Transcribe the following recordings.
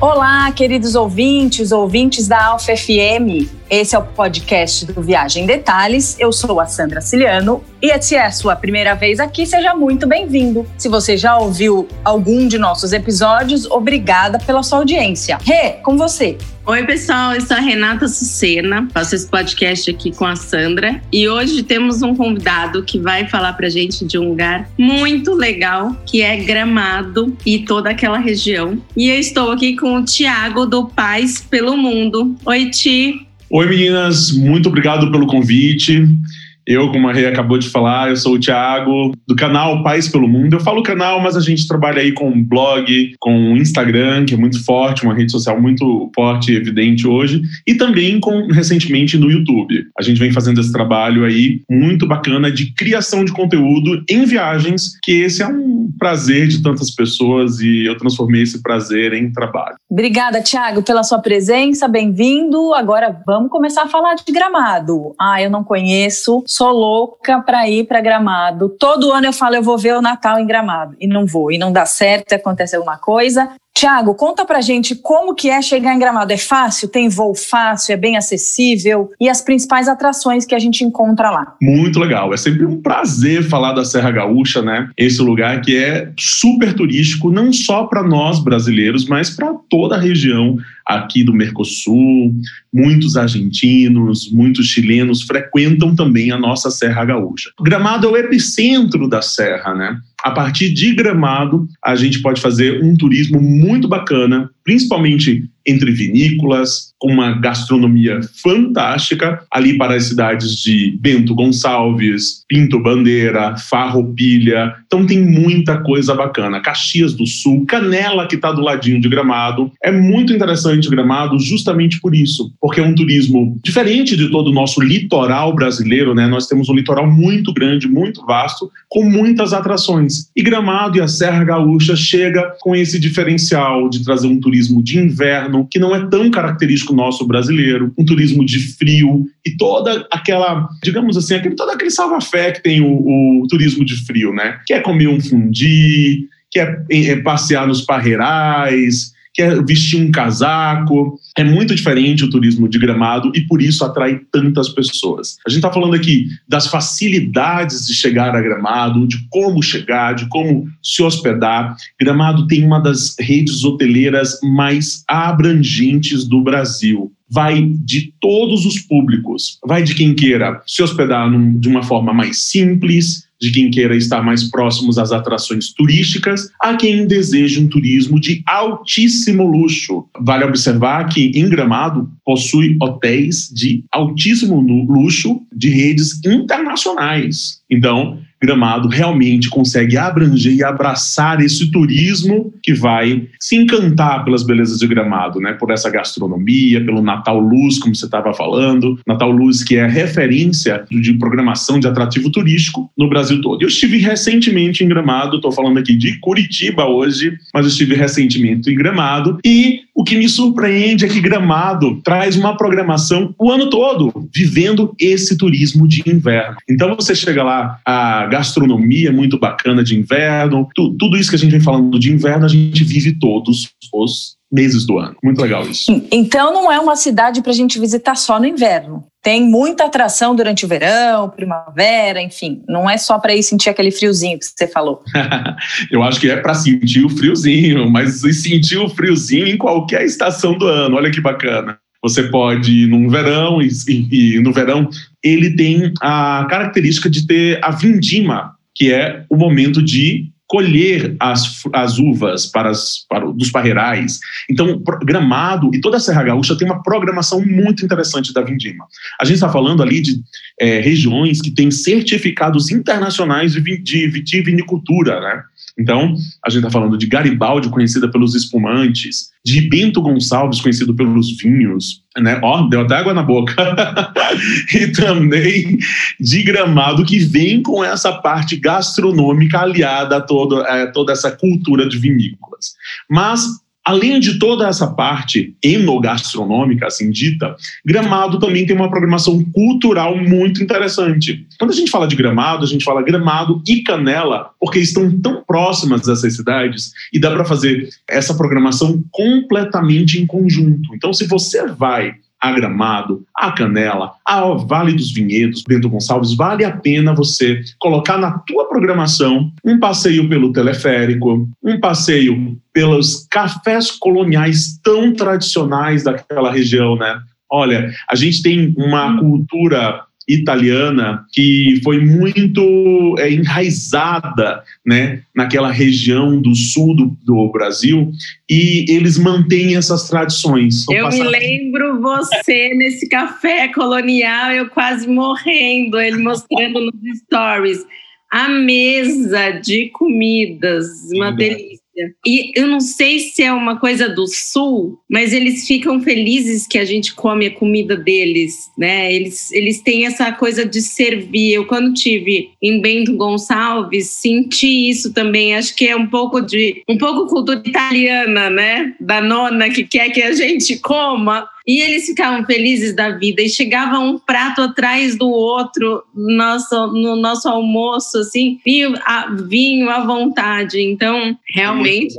Olá, queridos ouvintes, ouvintes da Alfa FM. Esse é o podcast do Viagem Detalhes. Eu sou a Sandra Ciliano e se é a sua primeira vez aqui, seja muito bem-vindo. Se você já ouviu algum de nossos episódios, obrigada pela sua audiência. Rê, com você. Oi, pessoal, eu sou a Renata Sucena, faço esse podcast aqui com a Sandra e hoje temos um convidado que vai falar pra gente de um lugar muito legal, que é Gramado e toda aquela região. E eu estou aqui com o Tiago do Paz pelo Mundo. Oi, Ti. Oi, meninas, muito obrigado pelo convite. Eu, como a Rei acabou de falar, eu sou o Thiago, do canal Pais pelo Mundo. Eu falo canal, mas a gente trabalha aí com blog, com Instagram, que é muito forte, uma rede social muito forte e evidente hoje, e também com recentemente no YouTube. A gente vem fazendo esse trabalho aí muito bacana de criação de conteúdo em viagens, que esse é um prazer de tantas pessoas e eu transformei esse prazer em trabalho. Obrigada, Thiago, pela sua presença, bem-vindo. Agora vamos começar a falar de Gramado. Ah, eu não conheço, sou louca para ir para Gramado. Todo ano eu falo eu vou ver o Natal em Gramado e não vou, e não dá certo, acontece alguma coisa. Tiago, conta pra gente como que é chegar em Gramado. É fácil? Tem voo fácil? É bem acessível? E as principais atrações que a gente encontra lá? Muito legal. É sempre um prazer falar da Serra Gaúcha, né? Esse lugar que é super turístico, não só para nós brasileiros, mas para toda a região aqui do Mercosul. Muitos argentinos, muitos chilenos frequentam também a nossa Serra Gaúcha. Gramado é o epicentro da serra, né? A partir de Gramado, a gente pode fazer um turismo muito bacana, principalmente entre vinícolas, com uma gastronomia fantástica, ali para as cidades de Bento Gonçalves, Pinto Bandeira, Farroupilha. Então tem muita coisa bacana. Caxias do Sul, Canela, que está do ladinho de Gramado. É muito interessante Gramado justamente por isso, porque é um turismo diferente de todo o nosso litoral brasileiro, né? Nós temos um litoral muito grande, muito vasto, com muitas atrações. E Gramado e a Serra Gaúcha chega com esse diferencial de trazer um turismo de inverno, que não é tão característico nosso brasileiro, um turismo de frio e toda aquela, digamos assim, aquele, todo aquele salva-fé que tem o, o, turismo de frio, né? Quer comer um fundi, quer é, passear nos parreirais, quer vestir um casaco. É muito diferente o turismo de Gramado e por isso atrai tantas pessoas. A gente está falando aqui das facilidades de chegar a Gramado, de como chegar, de como se hospedar. Gramado tem uma das redes hoteleiras mais abrangentes do Brasil vai de todos os públicos. Vai de quem queira se hospedar num, de uma forma mais simples, de quem queira estar mais próximos às atrações turísticas, a quem deseja um turismo de altíssimo luxo. Vale observar que em Gramado possui hotéis de altíssimo luxo de redes internacionais. Então, Gramado realmente consegue abranger e abraçar esse turismo que vai se encantar pelas belezas de Gramado, né? Por essa gastronomia, pelo Natal Luz, como você estava falando, Natal Luz que é referência de programação de atrativo turístico no Brasil todo. Eu estive recentemente em Gramado, estou falando aqui de Curitiba hoje, mas eu estive recentemente em Gramado e o que me surpreende é que Gramado traz uma programação o ano todo, vivendo esse turismo de inverno. Então você chega lá, a gastronomia muito bacana de inverno, tu, tudo isso que a gente vem falando de inverno, a gente vive todos os meses do ano. Muito legal isso. Então não é uma cidade para a gente visitar só no inverno. Tem muita atração durante o verão, primavera, enfim. Não é só para ir sentir aquele friozinho que você falou. Eu acho que é para sentir o friozinho, mas sentir o friozinho em qualquer estação do ano. Olha que bacana. Você pode ir num verão e, e, e no verão ele tem a característica de ter a vindima, que é o momento de colher as, as uvas para, as, para dos parreirais. Então, Gramado e toda a Serra Gaúcha tem uma programação muito interessante da Vindima. A gente está falando ali de é, regiões que têm certificados internacionais de, de vitivinicultura, né? Então, a gente está falando de Garibaldi, conhecida pelos espumantes, de Bento Gonçalves, conhecido pelos vinhos, né? Ó, deu até água na boca. e também de Gramado, que vem com essa parte gastronômica aliada a todo, é, toda essa cultura de vinícolas. Mas além de toda essa parte enogastronômica, assim dita, Gramado também tem uma programação cultural muito interessante. Quando a gente fala de Gramado, a gente fala Gramado e Canela, porque estão tão próximas dessas cidades e dá para fazer essa programação completamente em conjunto. Então, se você vai a Gramado, a Canela, a Vale dos Vinhedos, Bento Gonçalves, vale a pena você colocar na tua programação um passeio pelo teleférico, um passeio pelos cafés coloniais tão tradicionais daquela região, né? Olha, a gente tem uma cultura italiana que foi muito é, enraizada né, naquela região do sul do, do Brasil e eles mantêm essas tradições. eu me lembro você nesse café colonial, eu quase morrendo, ele mostrando nos stories a mesa de comidas, uma delícia. E eu não sei se é uma coisa do sul, mas eles ficam felizes que a gente come a comida deles, né? Eles, eles têm essa coisa de servir. Eu, quando tive em Bento Gonçalves, senti isso também. Acho que é um pouco de um pouco cultura italiana, né? Da nona que quer que a gente coma. E eles ficavam felizes da vida e chegava um prato atrás do outro no nosso, no nosso almoço, assim, vinho, a, vinho à vontade. Então, realmente,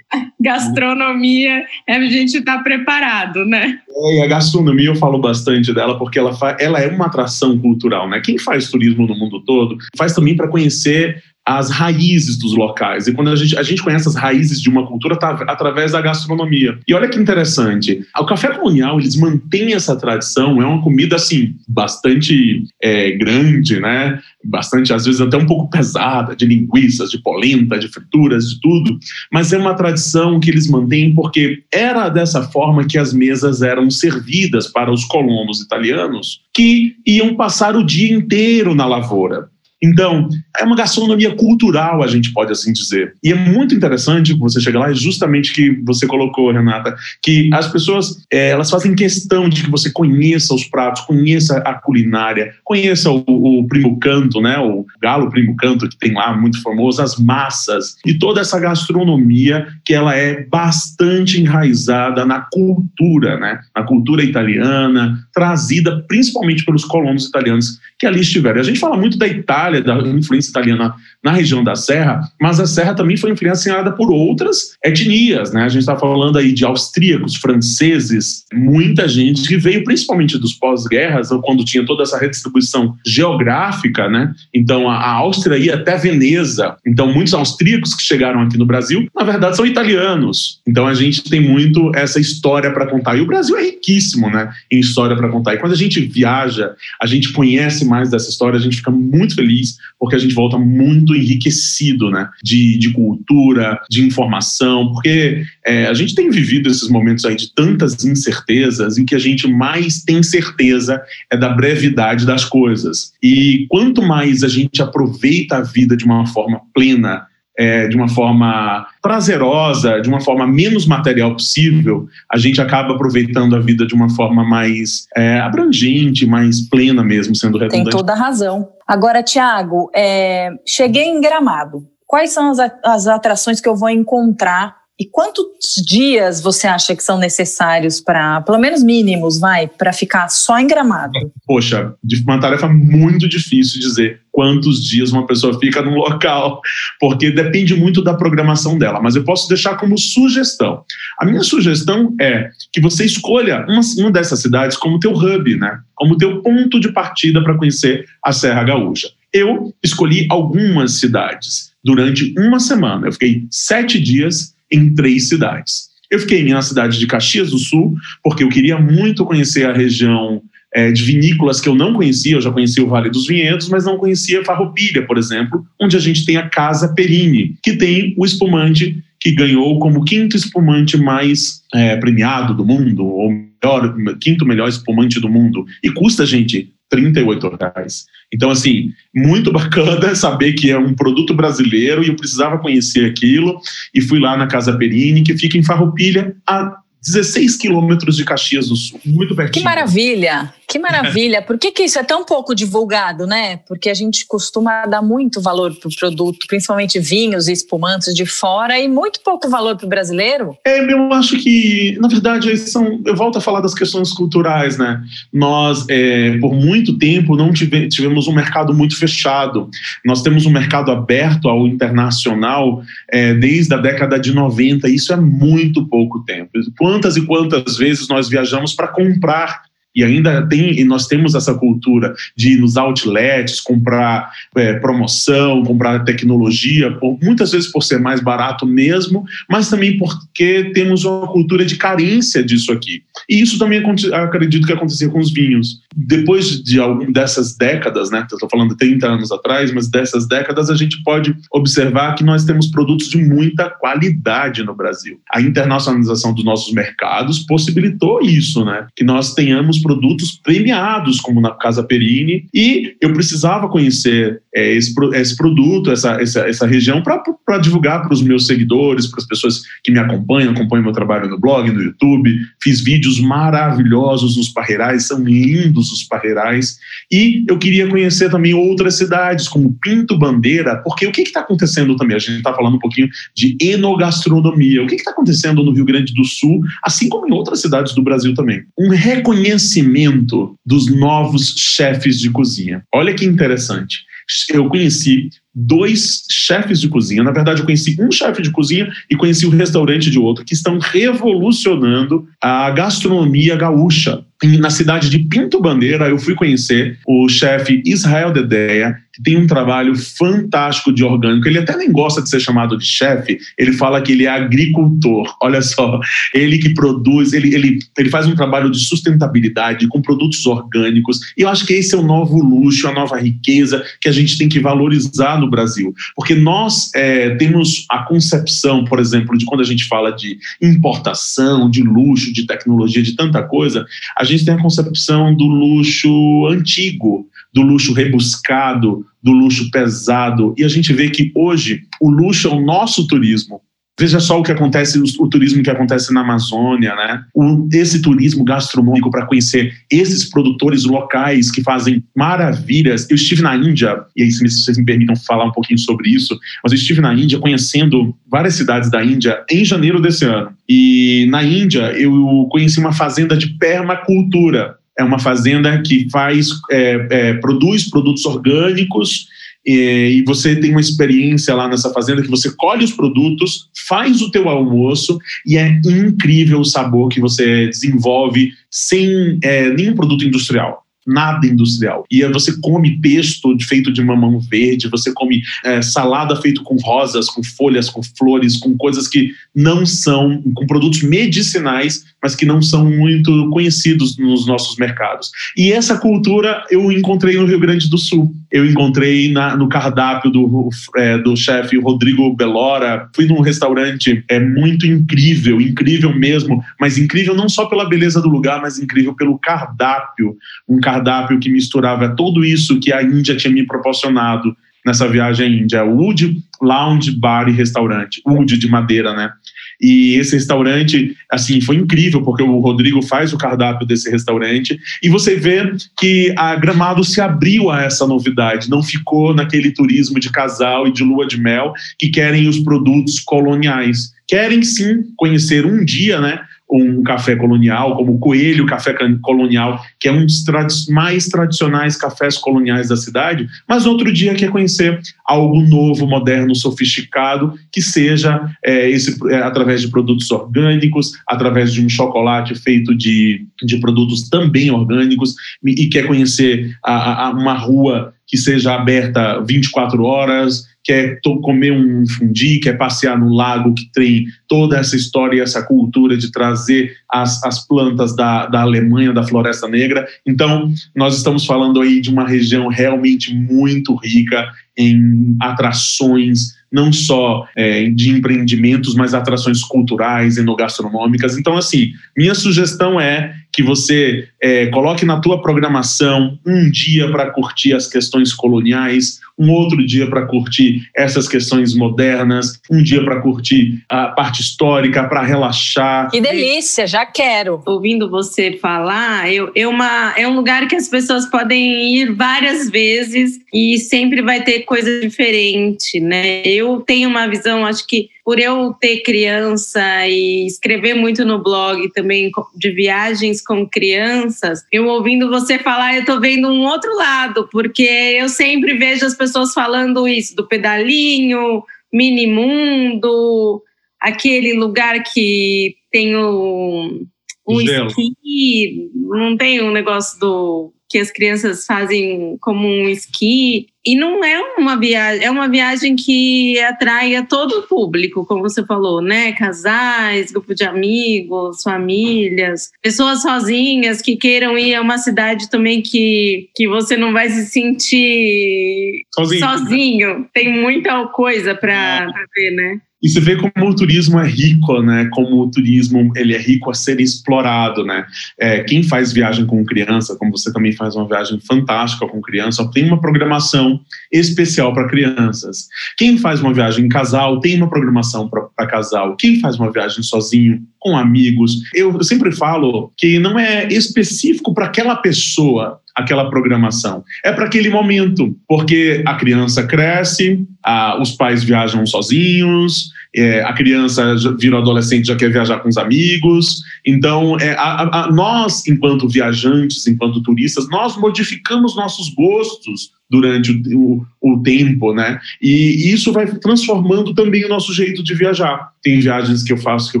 é né? gastronomia, a gente está preparado, né? É, e a gastronomia eu falo bastante dela porque ela, ela é uma atração cultural, né? Quem faz turismo no mundo todo faz também para conhecer as raízes dos locais. E quando a gente, a gente conhece as raízes de uma cultura tá, através da gastronomia. E olha que interessante, o café colonial, eles mantêm essa tradição, é uma comida, assim, bastante é, grande, né? Bastante, às vezes, até um pouco pesada, de linguiças, de polenta, de frituras, de tudo. Mas é uma tradição que eles mantêm porque era dessa forma que as mesas eram servidas para os colonos italianos que iam passar o dia inteiro na lavoura. Então, é uma gastronomia cultural, a gente pode assim dizer. E é muito interessante você chega lá, é justamente que você colocou, Renata, que as pessoas é, elas fazem questão de que você conheça os pratos, conheça a culinária, conheça o, o primo canto, né? O galo primo canto que tem lá, muito famoso, as massas e toda essa gastronomia que ela é bastante enraizada na cultura, né? Na cultura italiana, trazida principalmente pelos colonos italianos que ali estiveram. A gente fala muito da Itália, da influência italiana na região da Serra, mas a Serra também foi influenciada por outras etnias, né? A gente está falando aí de austríacos, franceses, muita gente que veio principalmente dos pós-guerras, quando tinha toda essa redistribuição geográfica, né? Então a, Áustria ia até Veneza. Então muitos austríacos que chegaram aqui no Brasil, na verdade, são italianos. Então a gente tem muito essa história para contar. E o Brasil é riquíssimo, né? Em história para contar. E quando a gente viaja, a gente conhece mais dessa história, a gente fica muito feliz porque a gente volta muito enriquecido, né? De, de cultura, de informação, porque é, a gente tem vivido esses momentos aí de tantas incertezas e o que a gente mais tem certeza é da brevidade das coisas. E quanto mais a gente aproveita a vida de uma forma plena, é, de uma forma prazerosa, de uma forma menos material possível, a gente acaba aproveitando a vida de uma forma mais é, abrangente, mais plena mesmo, sendo redundante. Tem toda a razão. Agora, Tiago, é, cheguei em Gramado. Quais são as, as atrações que eu vou encontrar e quantos dias você acha que são necessários para, pelo menos mínimos, vai, para ficar só em Gramado? Poxa, uma tarefa muito difícil dizer quantos dias uma pessoa fica num local, porque depende muito da programação dela. Mas eu posso deixar como sugestão. A minha sugestão é que você escolha uma, uma dessas cidades como teu hub, né? Como teu ponto de partida para conhecer a Serra Gaúcha. Eu escolhi algumas cidades durante uma semana. Eu fiquei sete dias em três cidades. Eu fiquei na cidade de Caxias do Sul, porque eu queria muito conhecer a região é, de vinícolas que eu não conhecia, eu já conhecia o Vale dos Vinhedos, mas não conhecia Farroupilha, por exemplo, onde a gente tem a Casa Perini, que tem o espumante que ganhou como quinto espumante mais é, premiado do mundo, ou melhor, quinto melhor espumante do mundo. E custa, gente, 38 reais. Então, assim, muito bacana saber que é um produto brasileiro e eu precisava conhecer aquilo. E fui lá na Casa Perini, que fica em Farroupilha, a 16 quilômetros de Caxias do Sul, muito pertinho. Que maravilha, que maravilha. Por que, que isso é tão pouco divulgado, né? Porque a gente costuma dar muito valor para o produto, principalmente vinhos e espumantes de fora, e muito pouco valor para o brasileiro? É, eu acho que, na verdade, são, eu volto a falar das questões culturais, né? Nós, é, por muito tempo, não tive, tivemos um mercado muito fechado. Nós temos um mercado aberto ao internacional é, desde a década de 90. Isso é muito pouco tempo. Quantas e quantas vezes nós viajamos para comprar e ainda tem, e nós temos essa cultura de ir nos outlets, comprar é, promoção, comprar tecnologia, por, muitas vezes por ser mais barato mesmo, mas também porque temos uma cultura de carência disso aqui. E isso também acredito que acontecia com os vinhos. Depois de algumas dessas décadas, né, estou falando 30 anos atrás, mas dessas décadas a gente pode observar que nós temos produtos de muita qualidade no Brasil. A internacionalização dos nossos mercados possibilitou isso, né, que nós tenhamos produtos premiados, como na Casa Perini, e eu precisava conhecer é, esse, esse, produto, essa, essa, essa região, para divulgar para os meus seguidores, para as pessoas que me acompanham, acompanham meu trabalho no blog, no YouTube. Fiz vídeos maravilhosos nos parreirais, são lindos os parreirais. E eu queria conhecer também outras cidades, como Pinto Bandeira, porque o que está acontecendo também? A gente está falando um pouquinho de enogastronomia. O que está acontecendo no Rio Grande do Sul, assim como em outras cidades do Brasil também? Um reconhecimento conhecimento dos novos chefes de cozinha. Olha que interessante. Eu conheci dois chefes de cozinha. Na verdade, eu conheci um chefe de cozinha e conheci o restaurante de outro, que estão revolucionando a gastronomia gaúcha. Na cidade de Pinto Bandeira, eu fui conhecer o chefe Israel Dedeia, que tem um trabalho fantástico de orgânico. Ele até nem gosta de ser chamado de chefe, ele fala que ele é agricultor. Olha só, ele que produz, ele, ele, ele faz um trabalho de sustentabilidade com produtos orgânicos. E eu acho que esse é o novo luxo, a nova riqueza que a gente tem que valorizar no Brasil. Porque nós é, temos a concepção, por exemplo, de quando a gente fala de importação, de luxo, de tecnologia, de tanta coisa, a gente tem a concepção do luxo antigo, do luxo rebuscado, do luxo pesado. E a gente vê que hoje o luxo é o nosso turismo. Veja só o que acontece, o, turismo que acontece na Amazônia, né? O, esse turismo gastronômico para conhecer esses produtores locais que fazem maravilhas. Eu estive na Índia, e aí, se vocês me permitam falar um pouquinho sobre isso, mas eu estive na Índia conhecendo várias cidades da Índia em janeiro desse ano. E na Índia eu conheci uma fazenda de permacultura. É uma fazenda que faz, é, é, produz produtos orgânicos e você tem uma experiência lá nessa fazenda que você colhe os produtos, faz o teu almoço e é incrível o sabor que você desenvolve sem é, nenhum produto industrial nada industrial. E você come pesto feito de mamão verde, você come é, salada feito com rosas, com folhas, com flores, com coisas que não são, com produtos medicinais, mas que não são muito conhecidos nos nossos mercados. E essa cultura eu encontrei no Rio Grande do Sul. Eu encontrei na, no cardápio do, é, do chefe Rodrigo Belora. Fui num restaurante é muito incrível, incrível mesmo, mas incrível não só pela beleza do lugar, mas incrível pelo cardápio. Um cardápio que misturava tudo isso que a Índia tinha me proporcionado nessa viagem à Índia. Wood Lounge Bar e Restaurante, Wood de madeira, né? E esse restaurante, assim, foi incrível, porque o Rodrigo faz o cardápio desse restaurante, e você vê que a Gramado se abriu a essa novidade, não ficou naquele turismo de casal e de lua de mel que querem os produtos coloniais. Querem sim conhecer um dia, né? Um café colonial, como o Coelho Café Colonial, que é um dos mais tradicionais cafés coloniais da cidade, mas outro dia quer conhecer algo novo, moderno, sofisticado, que seja é, esse, é, através de produtos orgânicos, através de um chocolate feito de, de produtos também orgânicos, e quer conhecer a, a, uma rua que seja aberta 24 horas, quer comer um fundi, quer passear no lago que tem toda essa história, essa cultura de trazer as, as plantas da, da Alemanha, da Floresta Negra. Então, nós estamos falando aí de uma região realmente muito rica em atrações, não só é, de empreendimentos, mas atrações culturais, enogastronômicas. Então, assim, minha sugestão é que você é, coloque na tua programação um dia para curtir as questões coloniais, um outro dia para curtir essas questões modernas, um dia para curtir a parte histórica, para relaxar. Que delícia, já quero. Ouvindo você falar, eu, eu uma, é um lugar que as pessoas podem ir várias vezes e sempre vai ter coisa diferente, né? Eu tenho uma visão, acho que por eu ter criança e escrever muito no blog também de viagens com crianças, eu ouvindo você falar, eu tô vendo um outro lado, porque eu sempre vejo as pessoas falando isso do pedalinho, mini mundo, aquele lugar que tem o um esqui, não tem um negócio do que as crianças fazem como um esqui. E não é uma viagem, é uma viagem que atrai a todo o público, como você falou, né? Casais, grupo de amigos, famílias, pessoas sozinhas que queiram ir a uma cidade também que, que você não vai se sentir sozinho. sozinho. Tem muita coisa para ver, né? E você vê como o turismo é rico, né? Como o turismo ele é rico a ser explorado, né? É, quem faz viagem com criança, como você também faz uma viagem fantástica com criança, tem uma programação especial para crianças. Quem faz uma viagem em casal tem uma programação para casal. Quem faz uma viagem sozinho, com amigos, eu, eu sempre falo que não é específico para aquela pessoa aquela programação. É para aquele momento, porque a criança cresce, a, os pais viajam sozinhos, é, a criança vira adolescente já quer viajar com os amigos. Então, é, a, a, nós, enquanto viajantes, enquanto turistas, nós modificamos nossos gostos durante o, o, o, tempo, né? E isso vai transformando também o nosso jeito de viajar. Tem viagens que eu faço que eu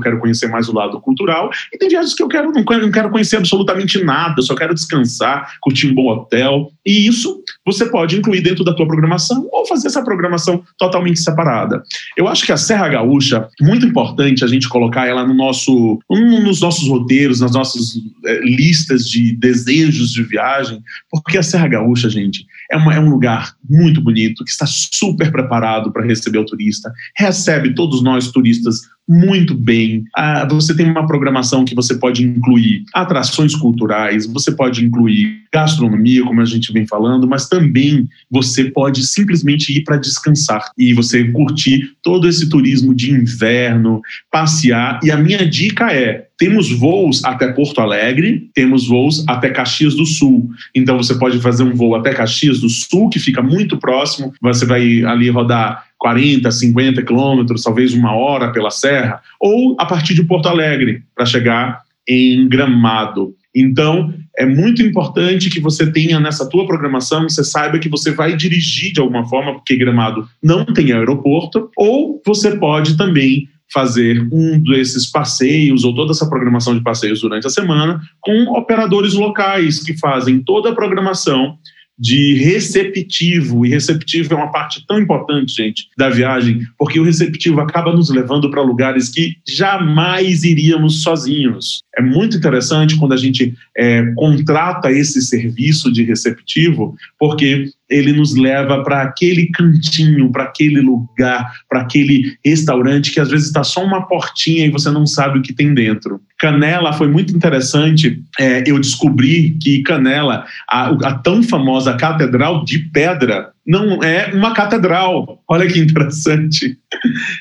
quero conhecer mais o lado cultural, e tem viagens que eu quero não, quero, não quero conhecer absolutamente nada, só quero descansar, curtir um bom hotel. E isso você pode incluir dentro da tua programação ou fazer essa programação totalmente separada. Eu acho que a Serra Gaúcha, muito importante a gente colocar ela no nosso, um, nos nossos roteiros, nas nossas é, listas de desejos de viagem, porque a Serra Gaúcha, gente, é, uma, é um lugar muito bonito, que está super preparado para receber o turista, recebe todos nós turistas muito bem. Ah, você tem uma programação que você pode incluir atrações culturais, você pode incluir gastronomia, como a gente vem falando, mas também você pode simplesmente ir para descansar e você curtir todo esse turismo de inverno, passear. E a minha dica é: temos voos até Porto Alegre, temos voos até Caxias do Sul. Então você pode fazer um voo até Caxias do Sul, que fica muito próximo. Você vai ali rodar 40, 50 quilômetros, talvez uma hora pela serra, ou a partir de Porto Alegre, para chegar em Gramado. Então, é muito importante que você tenha nessa tua programação, você saiba que você vai dirigir de alguma forma, porque Gramado não tem aeroporto, ou você pode também fazer um desses passeios ou toda essa programação de passeios durante a semana com operadores locais que fazem toda a programação de receptivo, e receptivo é uma parte tão importante, gente, da viagem, porque o receptivo acaba nos levando para lugares que jamais iríamos sozinhos. É muito interessante quando a gente é, contrata esse serviço de receptivo, porque ele nos leva para aquele cantinho, para aquele lugar, para aquele restaurante que às vezes está só uma portinha e você não sabe o que tem dentro. Canela foi muito interessante. É, eu descobri que Canela, a, a tão famosa Catedral de Pedra, não é uma catedral. Olha que interessante.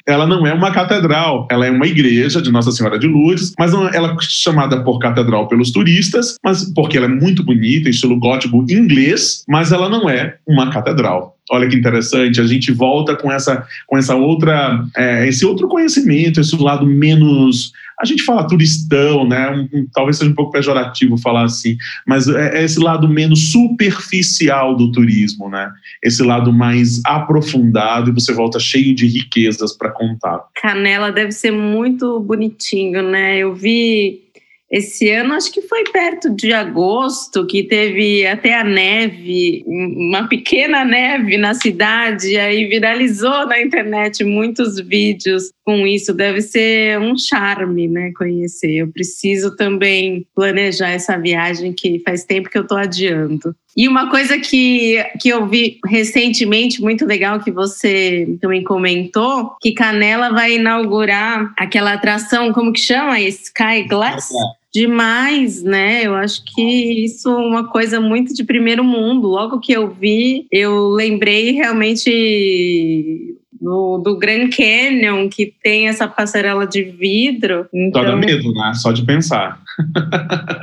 Ela não é uma catedral, ela é uma igreja de Nossa Senhora de Lourdes, mas ela é chamada por catedral pelos turistas, mas porque ela é muito bonita, estilo gótico inglês, mas ela não é uma catedral. Olha que interessante, a gente volta com essa, com essa outra, é, esse outro conhecimento, esse lado menos a gente fala turistão, né? Um, um, talvez seja um pouco pejorativo falar assim, mas é, é, esse lado menos superficial do turismo, né? Esse lado mais aprofundado e você volta cheio de riquezas para contar. Canela deve ser muito bonitinho, né? Eu vi esse ano, acho que foi perto de agosto, que teve até a neve, uma pequena neve na cidade, aí viralizou na internet muitos vídeos com isso. Deve ser um charme, né? Conhecer. Eu preciso também planejar essa viagem que faz tempo que eu estou adiando. E uma coisa que, que eu vi recentemente, muito legal, que você também comentou, que Canela vai inaugurar aquela atração, como que chama? Sky Glass? É demais, né? Eu acho que isso é uma coisa muito de primeiro mundo. Logo que eu vi, eu lembrei realmente do, do Grand Canyon, que tem essa passarela de vidro. Então... Dá medo, né? Só de pensar.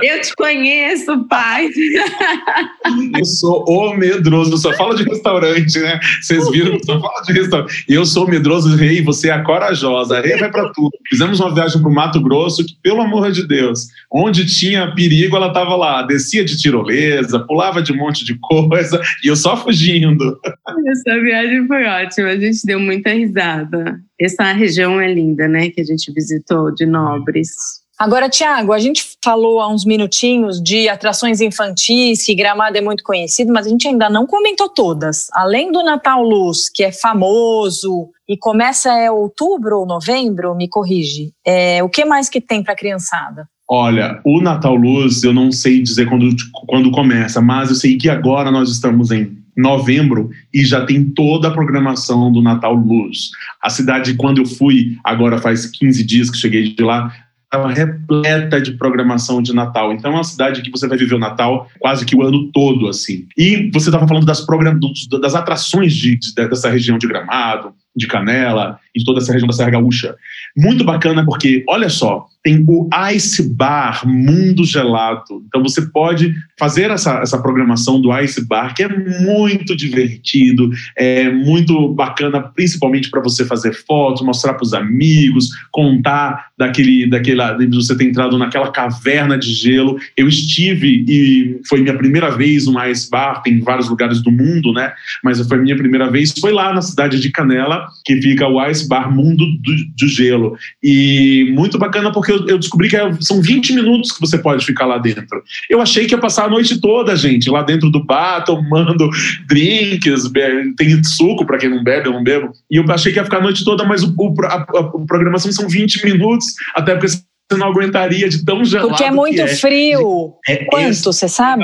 Eu te conheço, pai. Eu sou o medroso, só fala de restaurante, né? Vocês viram, só fala de restaurante. Eu sou o medroso rei, você é a corajosa. A rei vai para tudo. Fizemos uma viagem para o Mato Grosso, que, pelo amor de Deus, onde tinha perigo, ela estava lá. Descia de tirolesa, pulava de um monte de coisa, e eu só fugindo. Essa viagem foi ótima, a gente deu muita risada. Essa região é linda, né? Que a gente visitou de Nobres. Agora, Tiago, a gente falou há uns minutinhos de atrações infantis, que Gramado é muito conhecido, mas a gente ainda não comentou todas. Além do Natal Luz, que é famoso e começa é outubro ou novembro, me corrige. É, o que mais que tem para a criançada? Olha, o Natal Luz, eu não sei dizer quando, quando começa, mas eu sei que agora nós estamos em novembro e já tem toda a programação do Natal Luz. A cidade, quando eu fui, agora faz 15 dias que cheguei de lá, estava repleta de programação de Natal. Então é uma cidade que você vai viver o Natal quase que o ano todo, assim. E você estava falando das, program... das atrações de, de, dessa região de Gramado, de Canela e toda essa região da Serra Gaúcha. Muito bacana porque, olha só, tem o Ice Bar Mundo Gelado. Então você pode fazer essa, essa programação do Ice Bar, que é muito divertido, é muito bacana, principalmente para você fazer fotos, mostrar para os amigos, contar daquele, daquela, de você ter entrado naquela caverna de gelo. Eu estive e foi minha primeira vez no Ice Bar, tem vários lugares do mundo, né? Mas foi minha primeira vez, foi lá na cidade de Canela, que fica o Ice Bar Mundo do, do Gelo. E muito bacana porque eu, eu descobri que é, são 20 minutos que você pode ficar lá dentro. Eu achei que ia passar a noite toda, gente, lá dentro do bar, tomando drinks, tem suco para quem não bebe, eu não bebo. E eu achei que ia ficar a noite toda, mas o, o a, a, programação são 20 minutos, até porque você não aguentaria de tão gelado. Porque é muito é. frio. É Quanto, você sabe?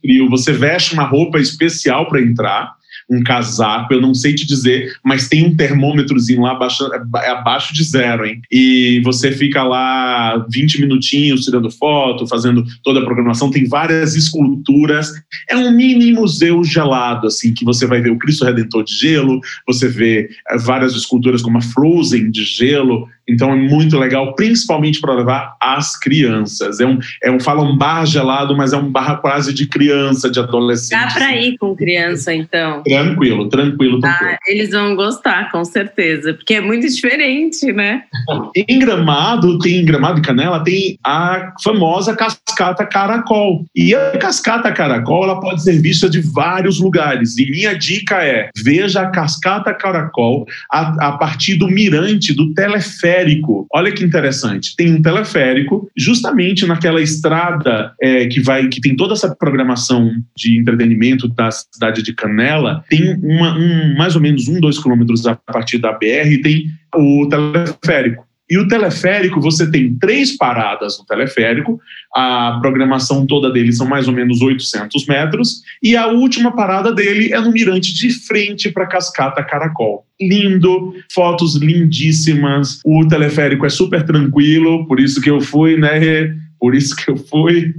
frio. Você veste uma roupa especial para entrar um casaco, eu não sei te dizer, mas tem um termômetrozinho lá abaixo, abaixo de zero, hein? E você fica lá 20 minutinhos tirando foto, fazendo toda a programação, tem várias esculturas. É um mini museu gelado, assim, que você vai ver o Cristo Redentor de gelo, você vê eh, várias esculturas como a Frozen de gelo, então é muito legal, principalmente para levar as crianças. É um, é um fala um bar gelado, mas é um bar quase de criança, de adolescente. Dá para ir com criança, então. Tranquilo, tranquilo, ah, tranquilo. Ah, eles vão gostar, com certeza, porque é muito diferente, né? Em Gramado, tem em Gramado e Canela, tem a famosa cascata caracol. E a cascata caracol, ela pode ser vista de vários lugares. E minha dica é, veja a cascata caracol a, a partir do mirante, do teleférico teleférico. Olha que interessante. Tem um teleférico justamente naquela estrada é, que vai, que tem toda essa programação de entretenimento da cidade de Canela. Tem uma, um, mais ou menos um, dois quilômetros a partir da BR, tem o teleférico. E o teleférico, você tem três paradas no teleférico, a programação toda dele são mais ou menos 800 metros, e a última parada dele é no mirante de frente para a Cascata Caracol. Lindo, fotos lindíssimas, o teleférico é super tranquilo, por isso que eu fui, né? Por isso que eu fui.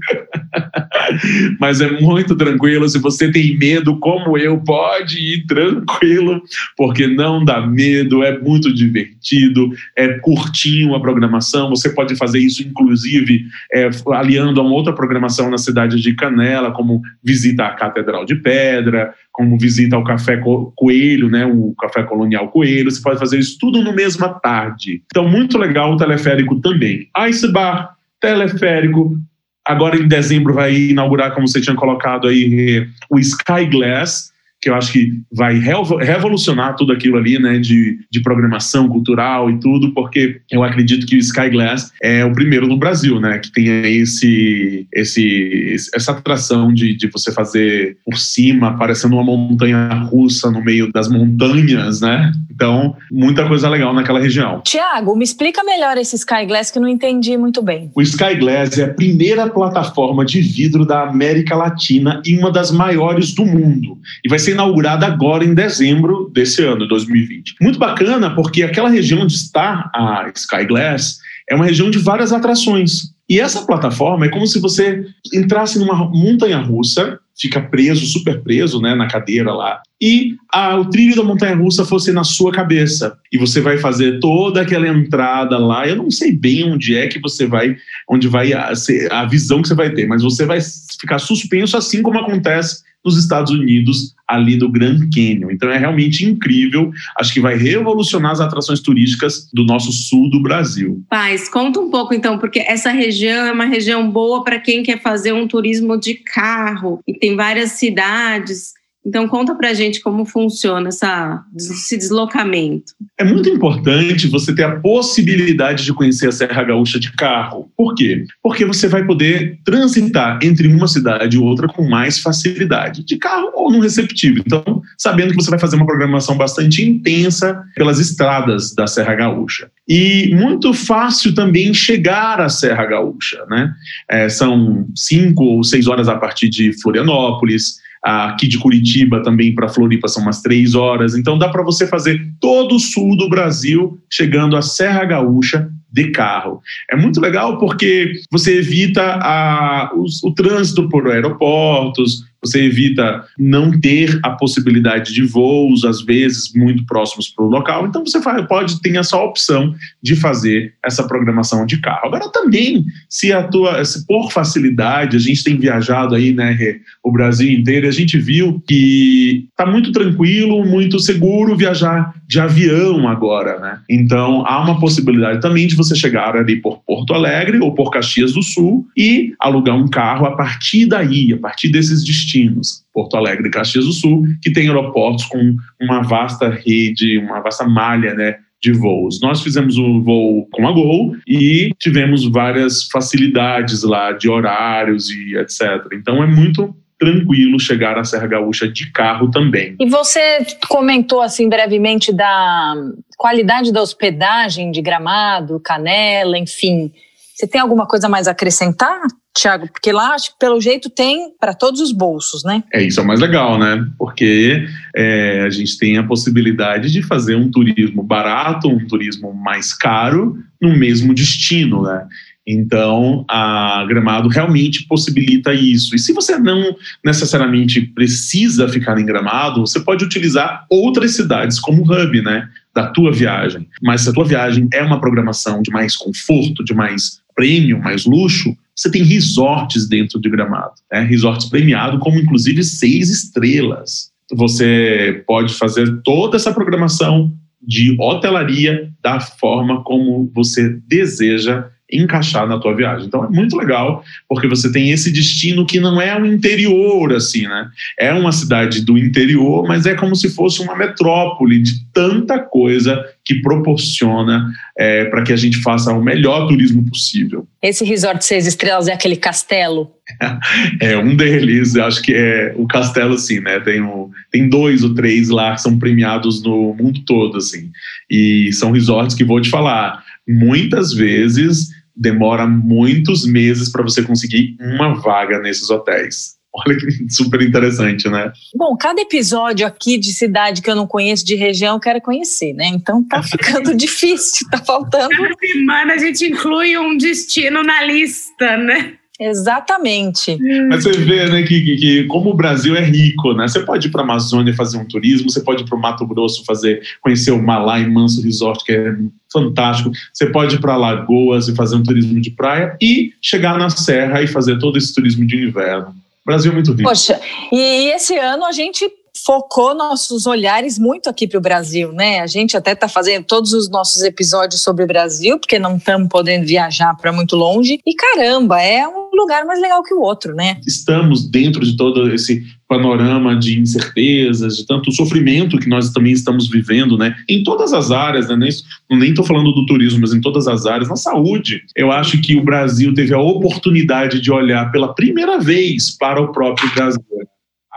Mas é muito tranquilo. Se você tem medo, como eu, pode ir tranquilo, porque não dá medo, é muito divertido, é curtinho a programação. Você pode fazer isso, inclusive, é, aliando a uma outra programação na cidade de Canela, como visitar a Catedral de Pedra, como visita ao Café Coelho, né, o Café Colonial Coelho. Você pode fazer isso tudo no mesma tarde. Então, muito legal o teleférico também. Ice Bar teleférico. Agora em dezembro vai inaugurar, como você tinha colocado aí, o Sky Glass, que eu acho que vai revolucionar tudo aquilo ali, né, de, de programação cultural e tudo, porque eu acredito que o Sky Glass é o primeiro no Brasil, né, que tem esse, esse, essa atração de, de você fazer por cima, parecendo uma montanha russa no meio das montanhas, né, Então, muita coisa legal naquela região. Tiago, me explica melhor esse Sky Glass que eu não entendi muito bem. O Sky Glass é a primeira plataforma de vidro da América Latina e uma das maiores do mundo. E vai ser inaugurada agora em dezembro desse ano, 2020. Muito bacana porque aquela região onde está a Sky Glass é uma região de várias atrações. E essa plataforma é como se você entrasse numa montanha russa, fica preso, super preso, né, na cadeira lá, e a, o trilho da montanha russa fosse na sua cabeça. E você vai fazer toda aquela entrada lá. Eu não sei bem onde é que você vai, onde vai a, a visão que você vai ter, mas você vai ficar suspenso assim como acontece nos Estados Unidos, ali do Grand Canyon. Então é realmente incrível. Acho que vai revolucionar as atrações turísticas do nosso sul do Brasil. Paz, conta um pouco então, porque essa região é uma região boa para quem quer fazer um turismo de carro e tem várias cidades. Então conta pra gente como funciona essa, esse deslocamento. É muito importante você ter a possibilidade de conhecer a Serra Gaúcha de carro. Por quê? Porque você vai poder transitar entre uma cidade e outra com mais facilidade, de carro ou no receptivo. Então, sabendo que você vai fazer uma programação bastante intensa pelas estradas da Serra Gaúcha. E muito fácil também chegar à Serra Gaúcha, né? É, são cinco ou seis horas a partir de Florianópolis, aqui de Curitiba também para Floripa são umas três horas. Então dá para você fazer todo o sul do Brasil chegando à Serra Gaúcha de carro. É muito legal porque você evita a, o, o trânsito por aeroportos, você evita não ter a possibilidade de voos, às vezes, muito próximos para o local. Então, você pode ter essa opção de fazer essa programação de carro. Agora, também, se a tua, se por facilidade, a gente tem viajado aí, né, o Brasil inteiro, a gente viu que está muito tranquilo, muito seguro viajar de avião agora, né? Então, há uma possibilidade também de você chegar ali por Porto Alegre ou por Caxias do Sul e alugar um carro a partir daí, a partir desses destinos destinos, Porto Alegre e Caxias do Sul, que tem aeroportos com uma vasta rede, uma vasta malha, né, de voos. Nós fizemos o voo com a Gol e tivemos várias facilidades lá de horários e etc. Então é muito tranquilo chegar à Serra Gaúcha de carro também. E você comentou assim brevemente da qualidade da hospedagem de Gramado, Canela, enfim. Você tem alguma coisa mais a acrescentar? Tiago, porque lá, acho que pelo jeito tem para todos os bolsos, né? É isso é o mais legal, né? Porque é, a gente tem a possibilidade de fazer um turismo barato, um turismo mais caro, no mesmo destino, né? Então, a Gramado realmente possibilita isso. E se você não necessariamente precisa ficar em Gramado, você pode utilizar outras cidades como hub, né? Da tua viagem. Mas se a tua viagem é uma programação de mais conforto, de mais premium, mais luxo, você tem resorts dentro de Gramado, né? resorts premiados, como inclusive seis estrelas. Você pode fazer toda essa programação de hotelaria da forma como você deseja encaixar na tua viagem. Então é muito legal, porque você tem esse destino que não é um interior, assim, né? É uma cidade do interior, mas é como se fosse uma metrópole de tanta coisa que proporciona é, para que a gente faça o melhor turismo possível. Esse resort seis estrelas é aquele castelo? é um deles, acho que é o castelo, assim, né? Tem, um, tem dois ou três lá que são premiados no mundo todo, assim. E são resorts que vou te falar, muitas vezes demora muitos meses para você conseguir uma vaga nesses hotéis. Olha que super interessante, né? Bom, cada episódio aqui de cidade que eu não conheço, de região, eu quero conhecer, né? Então tá ficando difícil, tá faltando. Cada semana a gente inclui um destino na lista, né? Exatamente. Mas você vê, né, que, que, que, como o Brasil é rico, né? Você pode ir para a Amazônia fazer um turismo, você pode ir para o Mato Grosso fazer, conhecer o Malai Manso Resort, que é fantástico. Você pode ir para Lagoas e fazer um turismo de praia e chegar na Serra e fazer todo esse turismo de inverno. Brasil é muito rico. Poxa, e esse ano a gente focou nossos olhares muito aqui para o Brasil, né? A gente até está fazendo todos os nossos episódios sobre o Brasil, porque não estamos podendo viajar para muito longe. E caramba, é um lugar mais legal que o outro, né? Estamos dentro de todo esse panorama de incertezas, de tanto sofrimento que nós também estamos vivendo, né? Em todas as áreas, né? Nem estou falando do turismo, mas em todas as áreas. Na saúde, eu acho que o Brasil teve a oportunidade de olhar pela primeira vez para o próprio Brasil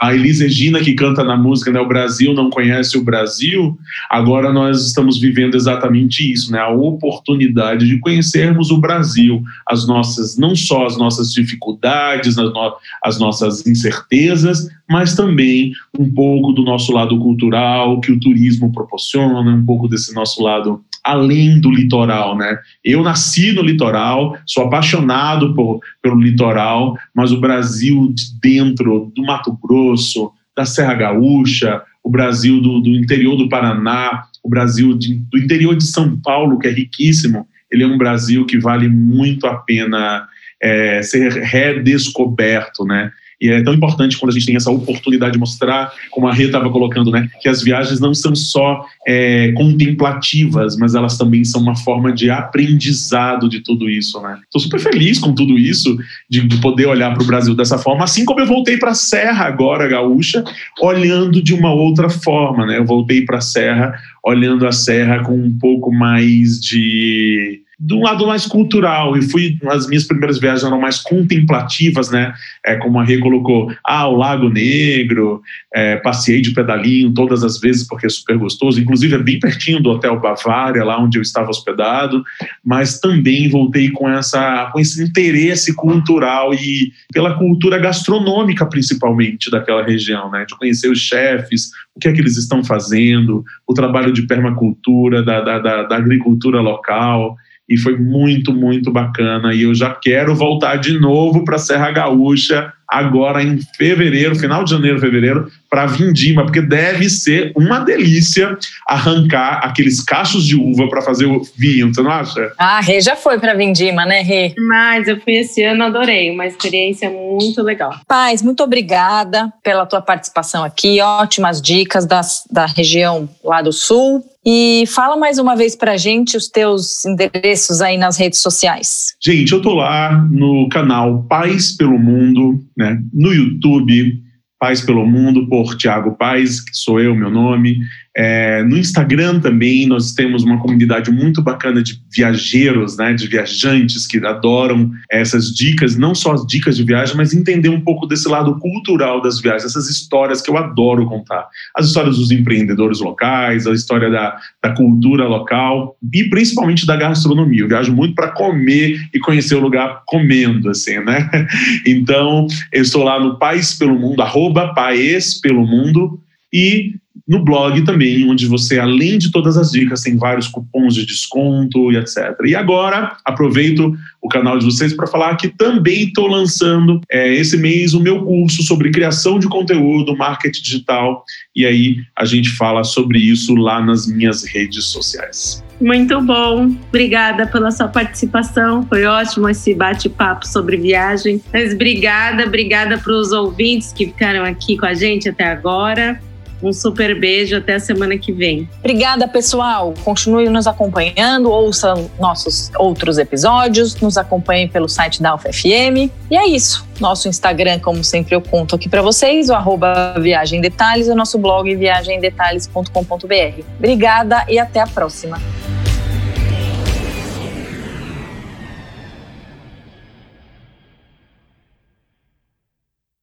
a Elis Regina que canta na música, né, o Brasil não conhece o Brasil, agora nós estamos vivendo exatamente isso, né, a oportunidade de conhecermos o Brasil, as nossas, não só as nossas dificuldades, as, no, as nossas incertezas, mas também um pouco do nosso lado cultural, que o turismo proporciona, um pouco desse nosso lado além do litoral, né? Eu nasci no litoral, sou apaixonado por, pelo litoral, mas o Brasil de dentro do Mato Grosso, da Serra Gaúcha, o Brasil do, do interior do Paraná, o Brasil de, do interior de São Paulo, que é riquíssimo, ele é um Brasil que vale muito a pena é, ser redescoberto, né? E é tão importante quando a gente tem essa oportunidade de mostrar, como a Rê estava colocando, né, que as viagens não são só é, contemplativas, mas elas também são uma forma de aprendizado de tudo isso. Né? Estou super feliz com tudo isso, de, de poder olhar para o Brasil dessa forma, assim como eu voltei para a Serra agora, gaúcha, olhando de uma outra forma. Né? Eu voltei para a Serra, olhando a Serra com um pouco mais de de um lado mais cultural, e fui, as minhas primeiras viagens eram mais contemplativas, né, é, como a Rê colocou, ah, o Lago Negro, é, passei de pedalinho todas as vezes porque é super gostoso, inclusive é bem pertinho do Hotel Bavária, lá onde eu estava hospedado, mas também voltei com, essa, com esse interesse cultural e pela cultura gastronômica, principalmente, daquela região, né, de conhecer os chefes, o que é que eles estão fazendo, o trabalho de permacultura, da, da, da, da agricultura local, e foi muito, muito bacana. E eu já quero voltar de novo para Serra Gaúcha, agora em fevereiro, final de janeiro, fevereiro, para Vindima, porque deve ser uma delícia arrancar aqueles cachos de uva para fazer o vinho, você não acha? Ah, Rê já foi para Vindima, né, Rê? Mas eu fui esse ano, adorei, uma experiência muito legal. Paz, muito obrigada pela tua participação aqui, ótimas dicas das, da região lá do Sul. E fala mais uma vez para a gente os teus endereços aí nas redes sociais. Gente, eu tô lá no canal Paz pelo Mundo, né? No YouTube, Paz pelo Mundo, por Tiago Paz, que sou eu, meu nome. É, no Instagram também nós temos uma comunidade muito bacana de viajeiros, né, de viajantes que adoram essas dicas, não só as dicas de viagem, mas entender um pouco desse lado cultural das viagens, essas histórias que eu adoro contar. As histórias dos empreendedores locais, a história da, da cultura local e principalmente da gastronomia. Eu viajo muito para comer e conhecer o lugar comendo, assim, né? Então, eu estou lá no País pelo Mundo, arroba Paes pelo Mundo, e no blog também, onde você, além de todas as dicas, tem vários cupons de desconto e etc. E agora, aproveito o canal de vocês para falar que também estou lançando é, esse mês o meu curso sobre criação de conteúdo, marketing digital, e aí a gente fala sobre isso lá nas minhas redes sociais. Muito bom, obrigada pela sua participação. Foi ótimo esse bate-papo sobre viagem. Mas obrigada, obrigada para os ouvintes que ficaram aqui com a gente até agora. Um super beijo, até a semana que vem. Obrigada, pessoal. Continue nos acompanhando, ouça nossos outros episódios, nos acompanhe pelo site da UFFM. E é isso. Nosso Instagram, como sempre eu conto aqui para vocês, o arroba Viagem Detalhes, o nosso blog viagemdetalhes.com.br. Obrigada e até a próxima.